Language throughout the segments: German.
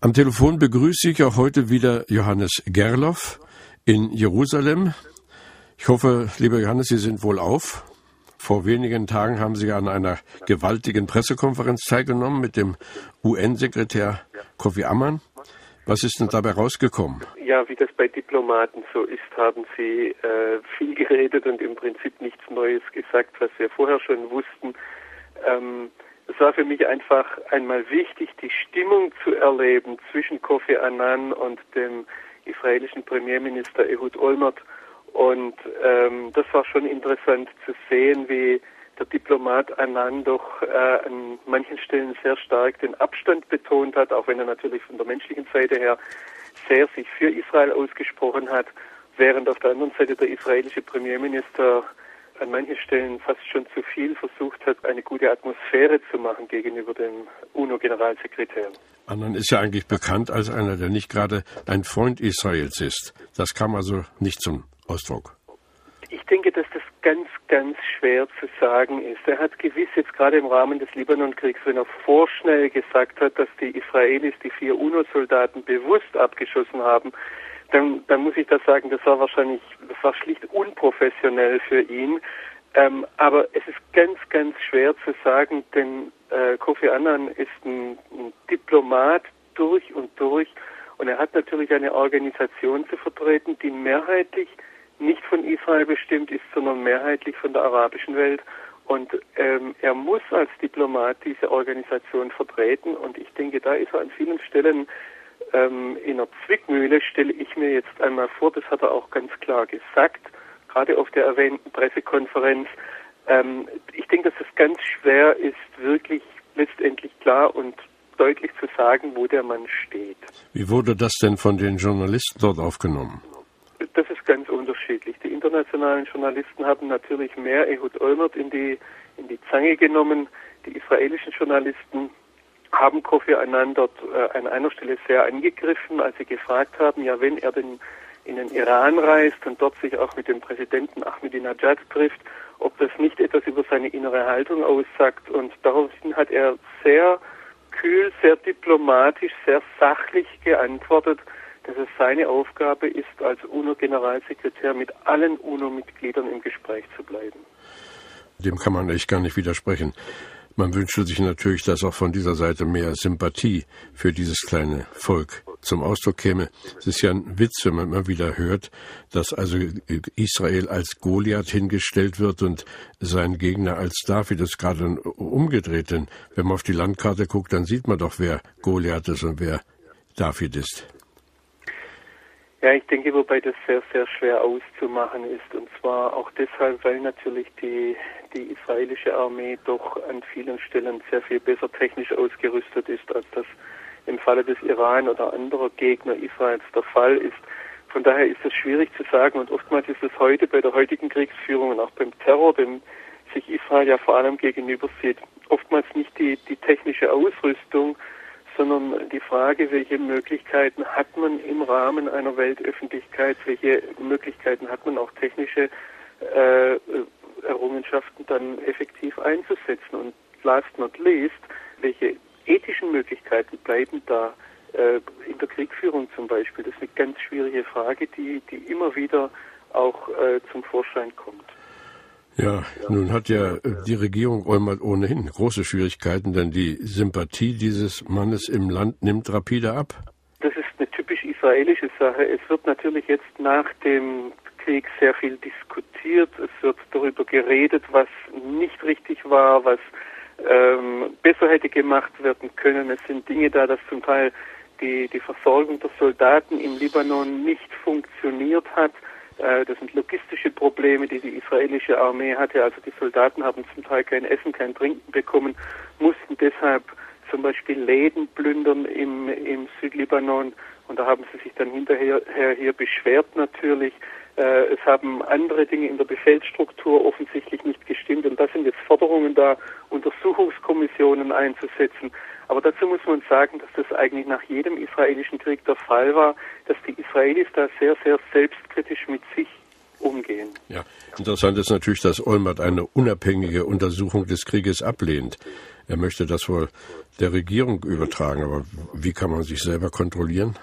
Am Telefon begrüße ich auch heute wieder Johannes Gerloff in Jerusalem. Ich hoffe, lieber Johannes, Sie sind wohl auf. Vor wenigen Tagen haben Sie an einer gewaltigen Pressekonferenz teilgenommen mit dem UN-Sekretär Kofi Amman. Was ist denn dabei rausgekommen? Ja, wie das bei Diplomaten so ist, haben Sie äh, viel geredet und im Prinzip nichts Neues gesagt, was wir vorher schon wussten. Ähm, es war für mich einfach einmal wichtig, die Stimmung zu erleben zwischen Kofi Annan und dem israelischen Premierminister Ehud Olmert. Und ähm, das war schon interessant zu sehen, wie der Diplomat Annan doch äh, an manchen Stellen sehr stark den Abstand betont hat, auch wenn er natürlich von der menschlichen Seite her sehr sich für Israel ausgesprochen hat, während auf der anderen Seite der israelische Premierminister an manchen Stellen fast schon zu viel versucht hat, eine gute Atmosphäre zu machen gegenüber dem UNO-Generalsekretär. Annan ist ja eigentlich bekannt als einer, der nicht gerade ein Freund Israels ist. Das kam also nicht zum Ausdruck. Ich denke, dass das ganz, ganz schwer zu sagen ist. Er hat gewiss jetzt gerade im Rahmen des Libanonkriegs, wenn er vorschnell gesagt hat, dass die Israelis die vier UNO-Soldaten bewusst abgeschossen haben, dann, dann muss ich das sagen, das war wahrscheinlich, das war schlicht unprofessionell für ihn. Ähm, aber es ist ganz, ganz schwer zu sagen, denn äh, Kofi Annan ist ein, ein Diplomat durch und durch und er hat natürlich eine Organisation zu vertreten, die mehrheitlich nicht von Israel bestimmt ist, sondern mehrheitlich von der arabischen Welt. Und ähm, er muss als Diplomat diese Organisation vertreten. Und ich denke, da ist er an vielen Stellen ähm, in der Zwickmühle stelle ich mir jetzt einmal vor, das hat er auch ganz klar gesagt, gerade auf der erwähnten Pressekonferenz. Ähm, ich denke, dass es ganz schwer ist, wirklich letztendlich klar und deutlich zu sagen, wo der Mann steht. Wie wurde das denn von den Journalisten dort aufgenommen? Das ist ganz unterschiedlich. Die internationalen Journalisten haben natürlich mehr Ehud Olmert in die, in die Zange genommen. Die israelischen Journalisten haben Kofi Annan dort äh, an einer Stelle sehr angegriffen, als sie gefragt haben, ja, wenn er denn in den Iran reist und dort sich auch mit dem Präsidenten Ahmadinejad trifft, ob das nicht etwas über seine innere Haltung aussagt. Und daraufhin hat er sehr kühl, sehr diplomatisch, sehr sachlich geantwortet, dass es seine Aufgabe ist, als UNO-Generalsekretär mit allen UNO-Mitgliedern im Gespräch zu bleiben. Dem kann man echt gar nicht widersprechen. Man wünschte sich natürlich, dass auch von dieser Seite mehr Sympathie für dieses kleine Volk zum Ausdruck käme. Es ist ja ein Witz, wenn man immer wieder hört, dass also Israel als Goliath hingestellt wird und sein Gegner als David. Ist gerade umgedreht, denn wenn man auf die Landkarte guckt, dann sieht man doch, wer Goliath ist und wer David ist. Ja, ich denke, wobei das sehr, sehr schwer auszumachen ist. Und zwar auch deshalb, weil natürlich die, die israelische Armee doch an vielen Stellen sehr viel besser technisch ausgerüstet ist, als das im Falle des Iran oder anderer Gegner Israels der Fall ist. Von daher ist es schwierig zu sagen und oftmals ist es heute bei der heutigen Kriegsführung und auch beim Terror, dem sich Israel ja vor allem gegenüber sieht, oftmals nicht die, die technische Ausrüstung, sondern die Frage, welche Möglichkeiten hat man im Rahmen einer Weltöffentlichkeit, welche Möglichkeiten hat man auch technische äh, Errungenschaften dann effektiv einzusetzen. Und last not least, welche ethischen Möglichkeiten bleiben da äh, in der Kriegführung zum Beispiel? Das ist eine ganz schwierige Frage, die, die immer wieder auch äh, zum Vorschein kommt. Ja, nun hat ja äh, die Regierung ohnehin große Schwierigkeiten, denn die Sympathie dieses Mannes im Land nimmt rapide ab. Das ist eine typisch israelische Sache. Es wird natürlich jetzt nach dem Krieg sehr viel diskutiert. Es wird darüber geredet, was nicht richtig war, was ähm, besser hätte gemacht werden können. Es sind Dinge da, dass zum Teil die, die Versorgung der Soldaten im Libanon nicht funktioniert hat. Äh, das sind logistische Probleme, die die israelische Armee hatte. Also die Soldaten haben zum Teil kein Essen, kein Trinken bekommen, mussten deshalb zum Beispiel Läden plündern im, im Südlibanon. Und da haben sie sich dann hinterher hier beschwert natürlich. Äh, es haben andere Dinge in der Befehlsstruktur offensichtlich nicht gestimmt. Und da sind jetzt Forderungen da, Untersuchungskommissionen einzusetzen. Aber dazu muss man sagen, dass das eigentlich nach jedem israelischen Krieg der Fall war, dass die Israelis da sehr, sehr selbstkritisch mit sich umgehen. Ja, interessant ist natürlich, dass Olmert eine unabhängige Untersuchung des Krieges ablehnt. Er möchte das wohl der Regierung übertragen, aber wie kann man sich selber kontrollieren?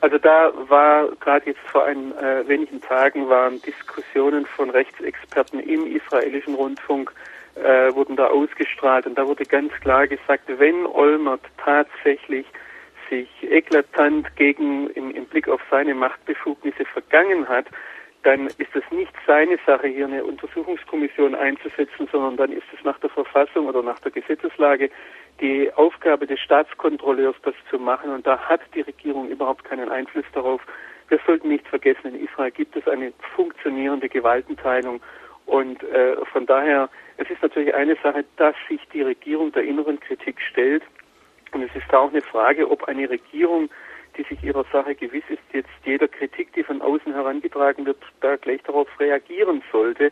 Also da war gerade jetzt vor ein äh, wenigen Tagen waren Diskussionen von Rechtsexperten im israelischen Rundfunk äh, wurden da ausgestrahlt und da wurde ganz klar gesagt, wenn Olmert tatsächlich sich eklatant gegen im, im Blick auf seine Machtbefugnisse vergangen hat, dann ist es nicht seine Sache, hier eine Untersuchungskommission einzusetzen, sondern dann ist es nach der Verfassung oder nach der Gesetzeslage die Aufgabe des Staatskontrolleurs, das zu machen. Und da hat die Regierung überhaupt keinen Einfluss darauf. Wir sollten nicht vergessen, in Israel gibt es eine funktionierende Gewaltenteilung. Und äh, von daher, es ist natürlich eine Sache, dass sich die Regierung der inneren Kritik stellt. Und es ist da auch eine Frage, ob eine Regierung die sich ihrer Sache gewiss ist, jetzt jeder Kritik, die von außen herangetragen wird, da gleich darauf reagieren sollte.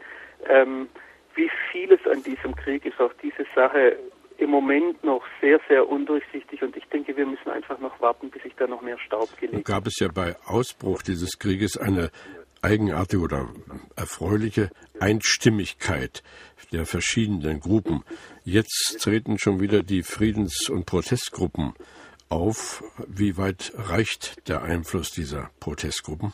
Ähm, wie vieles an diesem Krieg ist auch diese Sache im Moment noch sehr, sehr undurchsichtig und ich denke, wir müssen einfach noch warten, bis sich da noch mehr Staub gelegt Gab es ja bei Ausbruch dieses Krieges eine eigenartige oder erfreuliche Einstimmigkeit der verschiedenen Gruppen. Jetzt treten schon wieder die Friedens- und Protestgruppen auf. Wie weit reicht der Einfluss dieser Protestgruppen?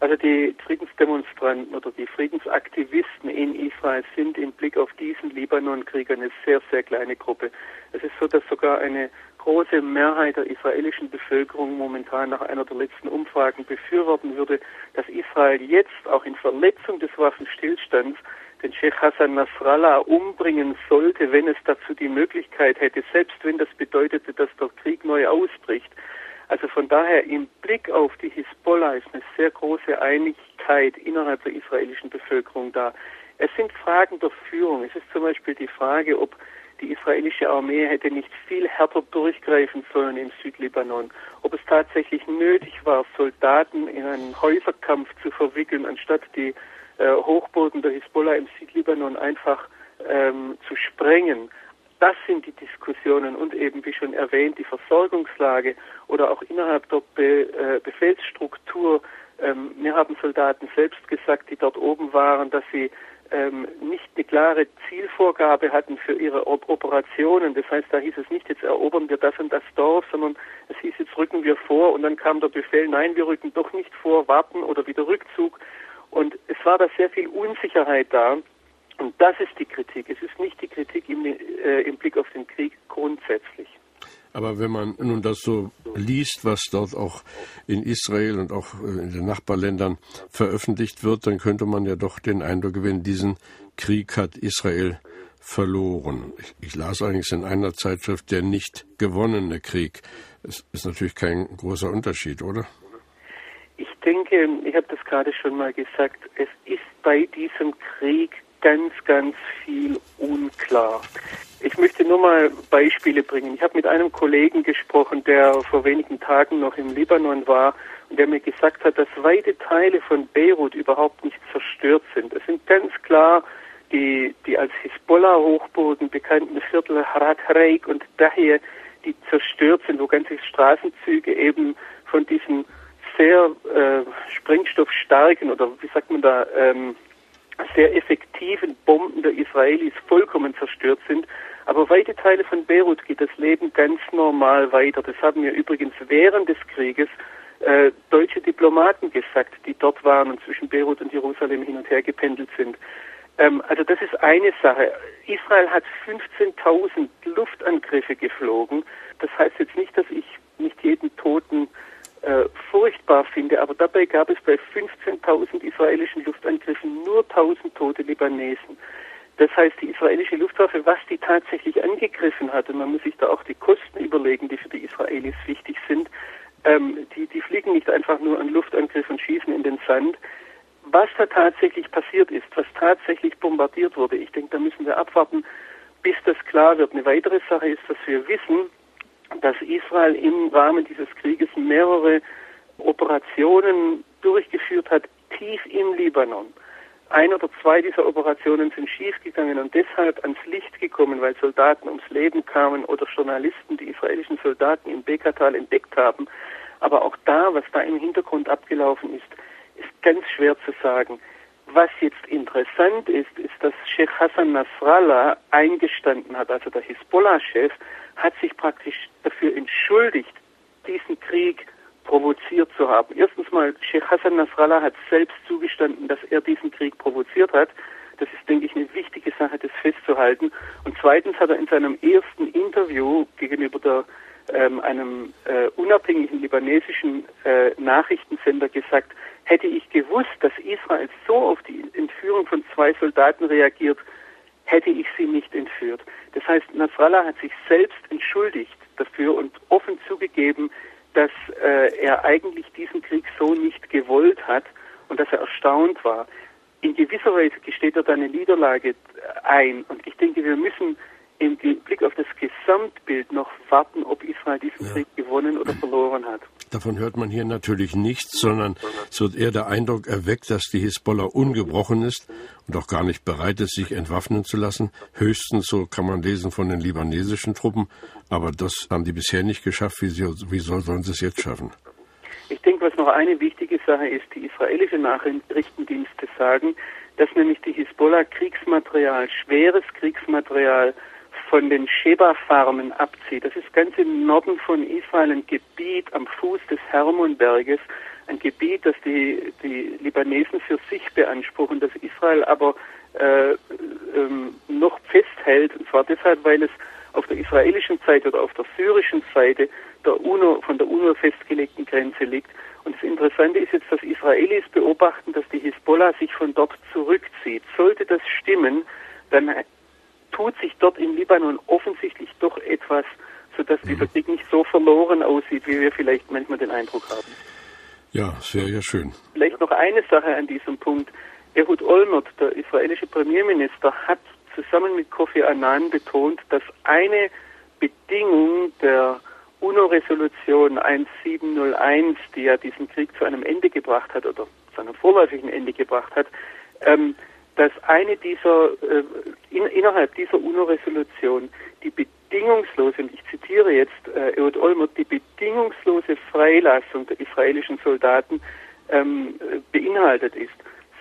Also die Friedensdemonstranten oder die Friedensaktivisten in Israel sind im Blick auf diesen Libanon-Krieg eine sehr, sehr kleine Gruppe. Es ist so, dass sogar eine große Mehrheit der israelischen Bevölkerung momentan nach einer der letzten Umfragen befürworten würde, dass Israel jetzt auch in Verletzung des Waffenstillstands den Sheikh Hassan Nasrallah umbringen sollte, wenn es dazu die Möglichkeit hätte, selbst wenn das bedeutete, dass der Krieg neu ausbricht. Also von daher im Blick auf die Hisbollah ist eine sehr große Einigkeit innerhalb der israelischen Bevölkerung da. Es sind Fragen der Führung. Es ist zum Beispiel die Frage, ob die israelische Armee hätte nicht viel härter durchgreifen sollen im Südlibanon, ob es tatsächlich nötig war, Soldaten in einen Häuserkampf zu verwickeln, anstatt die äh, Hochburgen der Hisbollah im Südlibanon einfach ähm, zu sprengen. Das sind die Diskussionen und eben, wie schon erwähnt, die Versorgungslage oder auch innerhalb der Be äh, Befehlsstruktur. Ähm, mir haben Soldaten selbst gesagt, die dort oben waren, dass sie ähm, nicht eine klare Zielvorgabe hatten für ihre Op Operationen. Das heißt, da hieß es nicht, jetzt erobern wir das und das Dorf, sondern es hieß, jetzt rücken wir vor und dann kam der Befehl, nein, wir rücken doch nicht vor, warten oder wieder Rückzug. Und es war da sehr viel Unsicherheit da. Und das ist die Kritik. Es ist nicht die Kritik im, äh, im Blick auf den Krieg grundsätzlich. Aber wenn man nun das so liest, was dort auch in Israel und auch äh, in den Nachbarländern veröffentlicht wird, dann könnte man ja doch den Eindruck gewinnen, diesen Krieg hat Israel verloren. Ich, ich las allerdings in einer Zeitschrift der nicht gewonnene Krieg. Es ist natürlich kein großer Unterschied, oder? Ich denke, ich habe gerade schon mal gesagt, es ist bei diesem Krieg ganz, ganz viel unklar. Ich möchte nur mal Beispiele bringen. Ich habe mit einem Kollegen gesprochen, der vor wenigen Tagen noch im Libanon war und der mir gesagt hat, dass weite Teile von Beirut überhaupt nicht zerstört sind. Es sind ganz klar die, die als Hisbollah-Hochboden bekannten Viertel Harat Reik und Dahir, die zerstört sind, wo ganze Straßenzüge eben von diesen sehr äh, sprengstoffstarken oder wie sagt man da, ähm, sehr effektiven Bomben der Israelis vollkommen zerstört sind. Aber weite Teile von Beirut geht das Leben ganz normal weiter. Das haben mir übrigens während des Krieges äh, deutsche Diplomaten gesagt, die dort waren und zwischen Beirut und Jerusalem hin und her gependelt sind. Ähm, also das ist eine Sache. Israel hat 15.000 Luftangriffe geflogen. Das heißt jetzt nicht, dass ich nicht jeden Toten furchtbar finde, aber dabei gab es bei 15.000 israelischen Luftangriffen nur 1.000 tote Libanesen. Das heißt, die israelische Luftwaffe, was die tatsächlich angegriffen hat, und man muss sich da auch die Kosten überlegen, die für die Israelis wichtig sind, ähm, die, die fliegen nicht einfach nur an Luftangriff und schießen in den Sand. Was da tatsächlich passiert ist, was tatsächlich bombardiert wurde, ich denke, da müssen wir abwarten, bis das klar wird. Eine weitere Sache ist, dass wir wissen, dass Israel im Rahmen dieses Krieges mehrere Operationen durchgeführt hat, tief im Libanon. Ein oder zwei dieser Operationen sind schiefgegangen und deshalb ans Licht gekommen, weil Soldaten ums Leben kamen oder Journalisten die israelischen Soldaten im Bekatal entdeckt haben. Aber auch da, was da im Hintergrund abgelaufen ist, ist ganz schwer zu sagen. Was jetzt interessant ist, ist, dass Sheikh Hassan Nasrallah eingestanden hat, also der Hisbollah-Chef, hat sich praktisch dafür entschuldigt, diesen Krieg provoziert zu haben. Erstens mal, Sheikh Hassan Nasrallah hat selbst zugestanden, dass er diesen Krieg provoziert hat. Das ist, denke ich, eine wichtige Sache, das festzuhalten. Und zweitens hat er in seinem ersten Interview gegenüber der, ähm, einem äh, unabhängigen libanesischen äh, Nachrichtensender gesagt, hätte ich gewusst, dass Israel so auf die Entführung von zwei Soldaten reagiert, hätte ich sie nicht entführt. Das heißt, Nasrallah hat sich selbst entschuldigt dafür und offen zugegeben, dass äh, er eigentlich diesen Krieg so nicht gewollt hat und dass er erstaunt war. In gewisser Weise gesteht er da eine Niederlage ein und ich denke, wir müssen im Blick auf das Gesamtbild noch warten, ob Israel diesen ja. Krieg gewonnen oder verloren hat. Davon hört man hier natürlich nichts, sondern es wird eher der Eindruck erweckt, dass die Hisbollah ungebrochen ist und auch gar nicht bereit ist, sich entwaffnen zu lassen. Höchstens, so kann man lesen, von den libanesischen Truppen. Aber das haben die bisher nicht geschafft. Wie, sollen sie es jetzt schaffen? Ich denke, was noch eine wichtige Sache ist, die israelische Nachrichtendienste sagen, dass nämlich die Hisbollah Kriegsmaterial, schweres Kriegsmaterial von den Sheba-Farmen abzieht. Das ist ganz im Norden von Israel ein Gebiet am Fuß des Hermonberges, ein Gebiet, das die, die Libanesen für sich beanspruchen, das Israel aber äh, ähm, noch festhält, und zwar deshalb, weil es auf der israelischen Seite oder auf der syrischen Seite der UNO, von der UNO festgelegten Grenze liegt. Und das Interessante ist jetzt, dass Israelis beobachten, dass die Hisbollah sich von dort zurückzieht. Sollte das stimmen, dann tut sich dort im Libanon offensichtlich doch etwas, sodass mhm. dieser Krieg nicht so verloren aussieht, wie wir vielleicht manchmal den Eindruck haben. Ja, sehr, sehr schön. Vielleicht noch eine Sache an diesem Punkt. Ehud Olmert, der israelische Premierminister, hat zusammen mit Kofi Annan betont, dass eine Bedingung der UNO-Resolution 1701, die ja diesen Krieg zu einem Ende gebracht hat oder zu einem vorläufigen Ende gebracht hat, ähm, dass eine dieser, äh, in, innerhalb dieser UNO-Resolution die bedingungslose, und ich zitiere jetzt äh, Ehud Olmert, die bedingungslose Freilassung der israelischen Soldaten ähm, beinhaltet ist.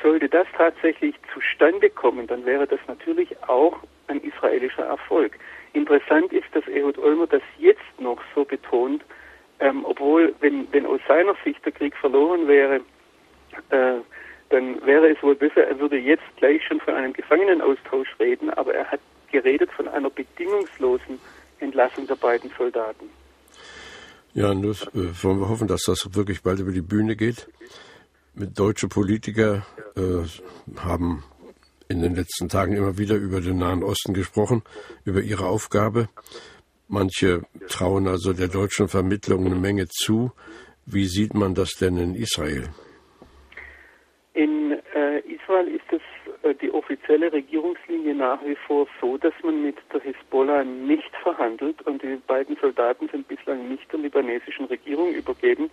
Sollte das tatsächlich zustande kommen, dann wäre das natürlich auch ein israelischer Erfolg. Interessant ist, dass Ehud Olmert das jetzt noch so betont, ähm, obwohl, wenn, wenn aus seiner Sicht der Krieg verloren wäre, äh, dann wäre es wohl besser, er würde jetzt gleich schon von einem Gefangenenaustausch reden, aber er hat geredet von einer bedingungslosen Entlassung der beiden Soldaten. Ja, nur äh, wollen wir hoffen, dass das wirklich bald über die Bühne geht. Deutsche Politiker äh, haben in den letzten Tagen immer wieder über den Nahen Osten gesprochen, über ihre Aufgabe. Manche trauen also der deutschen Vermittlung eine Menge zu. Wie sieht man das denn in Israel? In äh, Israel ist es äh, die offizielle Regierungslinie nach wie vor so, dass man mit der Hisbollah nicht verhandelt und die beiden Soldaten sind bislang nicht der libanesischen Regierung übergeben.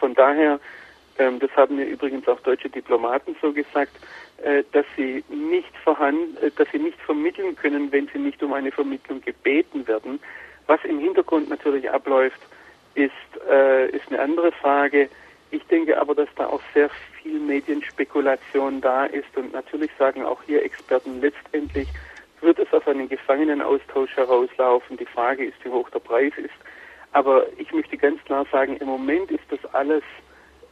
Von daher, ähm, das haben mir übrigens auch deutsche Diplomaten so gesagt, äh, dass sie nicht verhandeln, äh, dass sie nicht vermitteln können, wenn sie nicht um eine Vermittlung gebeten werden. Was im Hintergrund natürlich abläuft, ist, äh, ist eine andere Frage. Ich denke aber, dass da auch sehr viel Medienspekulation da ist und natürlich sagen auch hier Experten letztendlich wird es auf einen Gefangenenaustausch herauslaufen. Die Frage ist, wie hoch der Preis ist. Aber ich möchte ganz klar sagen, im Moment ist das alles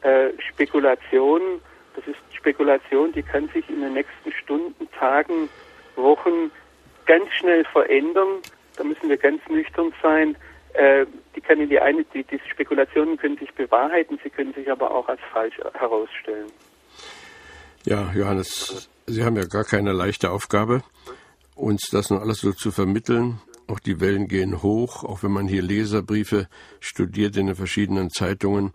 äh, Spekulation. Das ist Spekulation, die kann sich in den nächsten Stunden, Tagen, Wochen ganz schnell verändern. Da müssen wir ganz nüchtern sein. Äh, die kann die eine, die, die Spekulationen können sich bewahrheiten, sie können sich aber auch als falsch herausstellen. Ja, Johannes, Sie haben ja gar keine leichte Aufgabe, uns das nun alles so zu vermitteln. Auch die Wellen gehen hoch, auch wenn man hier Leserbriefe studiert in den verschiedenen Zeitungen.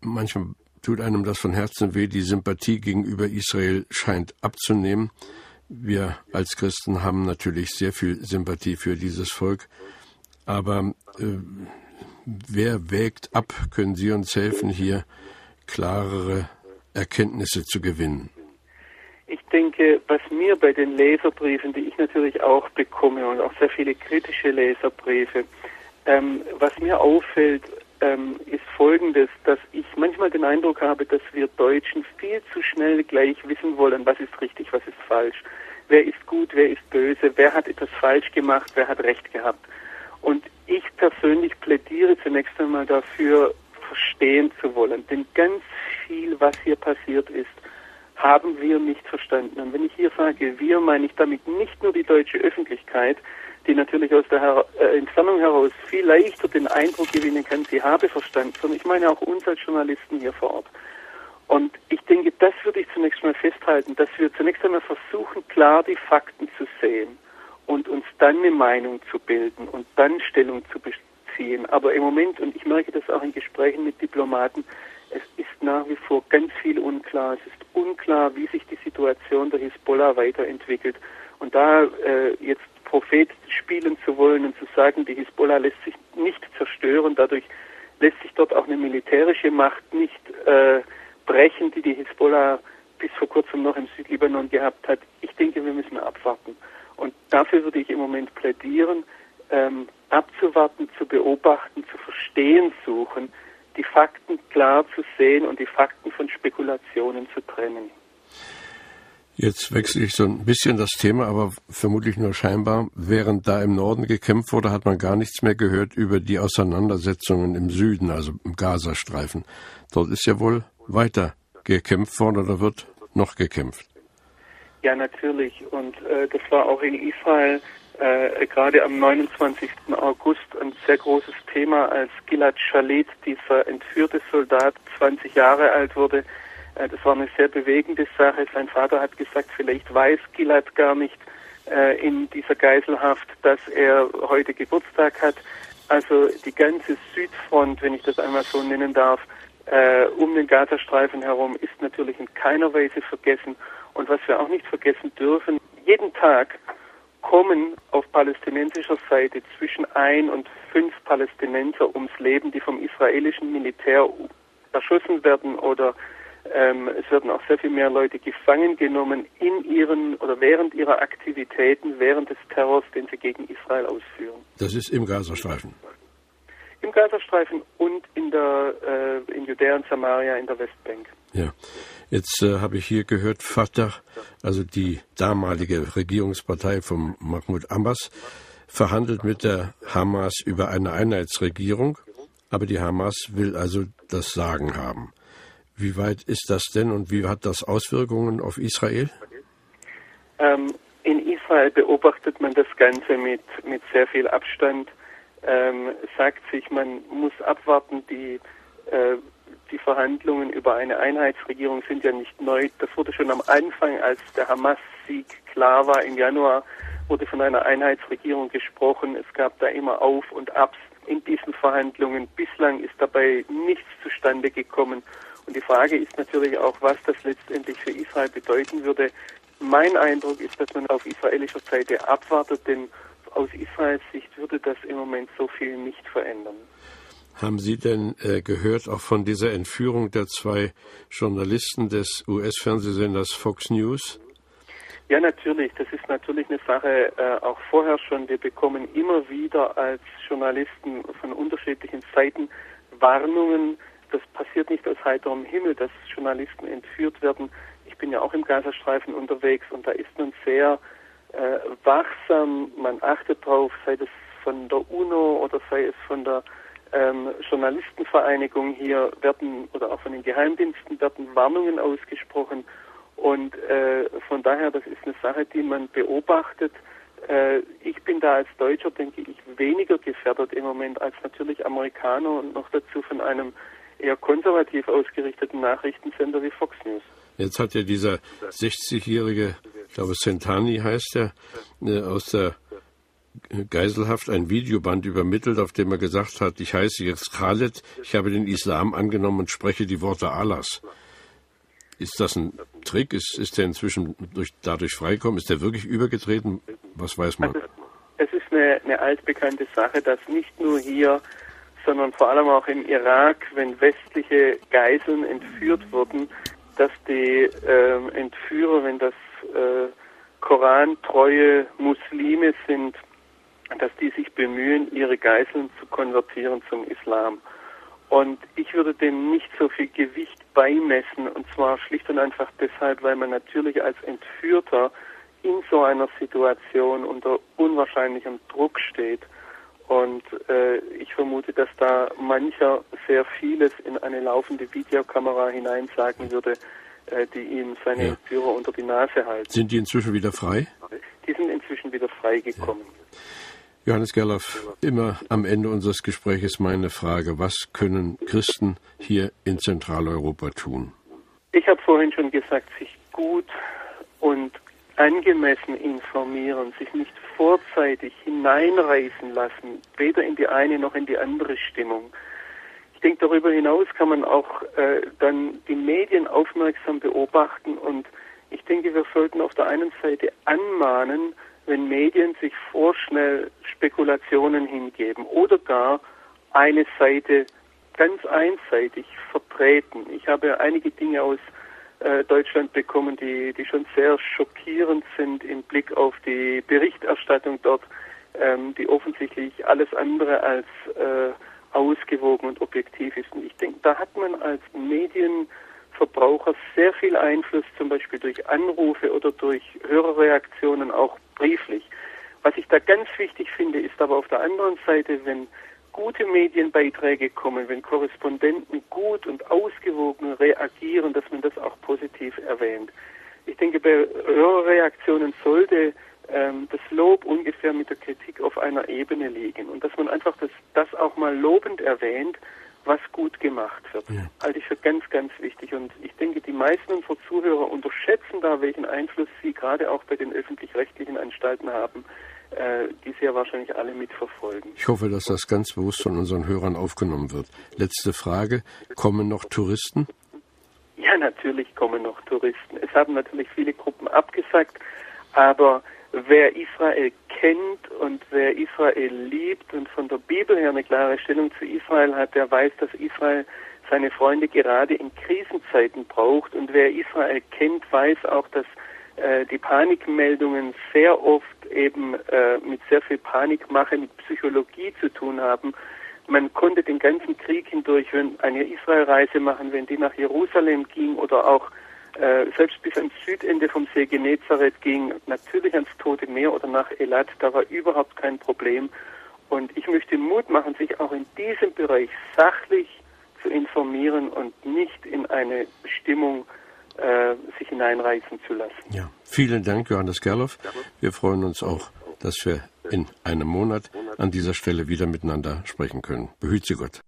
Manchmal tut einem das von Herzen weh, die Sympathie gegenüber Israel scheint abzunehmen. Wir als Christen haben natürlich sehr viel Sympathie für dieses Volk, aber äh, wer wägt ab? Können Sie uns helfen, hier klarere Erkenntnisse zu gewinnen? Ich denke, was mir bei den Leserbriefen, die ich natürlich auch bekomme und auch sehr viele kritische Leserbriefe, ähm, was mir auffällt, ähm, ist Folgendes, dass ich manchmal den Eindruck habe, dass wir Deutschen viel zu schnell gleich wissen wollen, was ist richtig, was ist falsch, wer ist gut, wer ist böse, wer hat etwas falsch gemacht, wer hat recht gehabt. Ich persönlich plädiere zunächst einmal dafür, verstehen zu wollen. Denn ganz viel, was hier passiert ist, haben wir nicht verstanden. Und wenn ich hier sage wir, meine ich damit nicht nur die deutsche Öffentlichkeit, die natürlich aus der Her äh, Entfernung heraus viel leichter den Eindruck gewinnen kann, sie habe verstanden, sondern ich meine auch uns als Journalisten hier vor Ort. Und ich denke, das würde ich zunächst mal festhalten, dass wir zunächst einmal versuchen, klar die Fakten zu sehen und uns dann eine Meinung zu bilden und dann Stellung zu beziehen. Aber im Moment, und ich merke das auch in Gesprächen mit Diplomaten, es ist nach wie vor ganz viel unklar. Es ist unklar, wie sich die Situation der Hisbollah weiterentwickelt. Und da äh, jetzt Prophet spielen zu wollen und zu sagen, die Hisbollah lässt sich nicht zerstören, dadurch lässt sich dort auch eine militärische Macht nicht äh, brechen, die die Hisbollah bis vor kurzem noch im Südlibanon gehabt hat. Ich denke, wir müssen abwarten. Und dafür würde ich im Moment plädieren, ähm, abzuwarten, zu beobachten, zu verstehen suchen, die Fakten klar zu sehen und die Fakten von Spekulationen zu trennen. Jetzt wechsle ich so ein bisschen das Thema, aber vermutlich nur scheinbar. Während da im Norden gekämpft wurde, hat man gar nichts mehr gehört über die Auseinandersetzungen im Süden, also im Gazastreifen. Dort ist ja wohl weiter gekämpft worden oder wird noch gekämpft. Ja, natürlich. Und äh, das war auch in Israel äh, gerade am 29. August ein sehr großes Thema, als Gilad Shalit, dieser entführte Soldat, 20 Jahre alt wurde, äh, das war eine sehr bewegende Sache. Sein Vater hat gesagt, vielleicht weiß Gilad gar nicht äh, in dieser Geiselhaft, dass er heute Geburtstag hat. Also die ganze Südfront, wenn ich das einmal so nennen darf, äh, um den Gazastreifen herum ist natürlich in keiner Weise vergessen. Und was wir auch nicht vergessen dürfen, jeden Tag kommen auf palästinensischer Seite zwischen ein und fünf Palästinenser ums Leben, die vom israelischen Militär erschossen werden oder ähm, es werden auch sehr viel mehr Leute gefangen genommen in ihren oder während ihrer Aktivitäten, während des Terrors, den sie gegen Israel ausführen. Das ist im Gazastreifen. Im Gazastreifen und in der äh, in Judäa und Samaria in der Westbank. Ja, jetzt äh, habe ich hier gehört, Fatah, also die damalige Regierungspartei von Mahmoud Abbas, verhandelt mit der Hamas über eine Einheitsregierung, aber die Hamas will also das Sagen haben. Wie weit ist das denn und wie hat das Auswirkungen auf Israel? Ähm, in Israel beobachtet man das Ganze mit, mit sehr viel Abstand. Ähm, sagt sich, man muss abwarten, die, äh, die Verhandlungen über eine Einheitsregierung sind ja nicht neu. Das wurde schon am Anfang, als der Hamas-Sieg klar war im Januar, wurde von einer Einheitsregierung gesprochen. Es gab da immer Auf und Abs in diesen Verhandlungen. Bislang ist dabei nichts zustande gekommen. Und die Frage ist natürlich auch, was das letztendlich für Israel bedeuten würde. Mein Eindruck ist, dass man auf israelischer Seite abwartet, denn aus Israels Sicht würde das im Moment so viel nicht verändern. Haben Sie denn äh, gehört auch von dieser Entführung der zwei Journalisten des US-Fernsehsenders Fox News? Ja, natürlich. Das ist natürlich eine Sache äh, auch vorher schon. Wir bekommen immer wieder als Journalisten von unterschiedlichen Seiten Warnungen, das passiert nicht aus heiterem Himmel, dass Journalisten entführt werden. Ich bin ja auch im Gazastreifen unterwegs und da ist man sehr äh, wachsam, man achtet drauf, sei es von der UNO oder sei es von der ähm, Journalistenvereinigung hier werden oder auch von den Geheimdiensten werden Warnungen ausgesprochen und äh, von daher, das ist eine Sache, die man beobachtet. Äh, ich bin da als Deutscher, denke ich, weniger gefährdet im Moment als natürlich Amerikaner und noch dazu von einem eher konservativ ausgerichteten Nachrichtensender wie Fox News. Jetzt hat ja dieser 60-jährige, ich glaube Sentani heißt er, äh, aus der Geiselhaft ein Videoband übermittelt, auf dem er gesagt hat, ich heiße jetzt Khaled, ich habe den Islam angenommen und spreche die Worte Allahs. Ist das ein Trick? Ist, ist der inzwischen durch, dadurch freigekommen? Ist der wirklich übergetreten? Was weiß man? Also, es ist eine, eine altbekannte Sache, dass nicht nur hier, sondern vor allem auch im Irak, wenn westliche Geiseln entführt wurden, dass die äh, Entführer, wenn das äh, korantreue Muslime sind, dass die sich bemühen, ihre Geiseln zu konvertieren zum Islam. Und ich würde dem nicht so viel Gewicht beimessen, und zwar schlicht und einfach deshalb, weil man natürlich als Entführter in so einer Situation unter unwahrscheinlichem Druck steht. Und äh, ich vermute, dass da mancher sehr vieles in eine laufende Videokamera hineinsagen würde, äh, die ihm seine ja. Führer unter die Nase halten. Sind die inzwischen wieder frei? Die sind inzwischen wieder freigekommen. Ja. Johannes Gerloff, immer am Ende unseres Gesprächs meine Frage, was können Christen hier in Zentraleuropa tun? Ich habe vorhin schon gesagt, sich gut und angemessen informieren, sich nicht vorzeitig hineinreißen lassen, weder in die eine noch in die andere Stimmung. Ich denke, darüber hinaus kann man auch äh, dann die Medien aufmerksam beobachten und ich denke, wir sollten auf der einen Seite anmahnen, wenn Medien sich vorschnell Spekulationen hingeben oder gar eine Seite ganz einseitig vertreten. Ich habe einige Dinge aus äh, Deutschland bekommen, die, die schon sehr schockierend sind im Blick auf die Berichterstattung dort, ähm, die offensichtlich alles andere als äh, ausgewogen und objektiv ist. Und ich denke, da hat man als Medienverbraucher sehr viel Einfluss, zum Beispiel durch Anrufe oder durch Hörerreaktionen, auch brieflich. Was ich da ganz wichtig finde, ist aber auf der anderen Seite, wenn gute Medienbeiträge kommen, wenn Korrespondenten gut und ausgewogen reagieren, dass man das auch positiv erwähnt. Ich denke, bei Hörerreaktionen sollte ähm, das Lob ungefähr mit der Kritik auf einer Ebene liegen und dass man einfach das, das auch mal lobend erwähnt, was gut gemacht wird. Ja. Halte ich für ganz, ganz wichtig. Und ich denke, die meisten unserer Zuhörer unterschätzen da, welchen Einfluss sie gerade auch bei den öffentlich-rechtlichen Anstalten haben, äh, die sie ja wahrscheinlich alle mitverfolgen. Ich hoffe, dass das ganz bewusst von unseren Hörern aufgenommen wird. Letzte Frage. Kommen noch Touristen? Ja, natürlich kommen noch Touristen. Es haben natürlich viele Gruppen abgesagt, aber wer Israel kennt und wer Israel liebt und von der Bibel her eine klare Stellung zu Israel hat, der weiß, dass Israel seine Freunde gerade in Krisenzeiten braucht. Und wer Israel kennt, weiß auch, dass äh, die Panikmeldungen sehr oft eben äh, mit sehr viel Panikmache, mit Psychologie zu tun haben. Man konnte den ganzen Krieg hindurch, eine Israelreise machen, wenn die nach Jerusalem ging oder auch selbst bis ans Südende vom See Genezareth ging, natürlich ans Tote Meer oder nach Elat, da war überhaupt kein Problem. Und ich möchte Mut machen, sich auch in diesem Bereich sachlich zu informieren und nicht in eine Stimmung äh, sich hineinreißen zu lassen. Ja, vielen Dank, Johannes Gerloff. Wir freuen uns auch, dass wir in einem Monat an dieser Stelle wieder miteinander sprechen können. Behüt Sie Gott.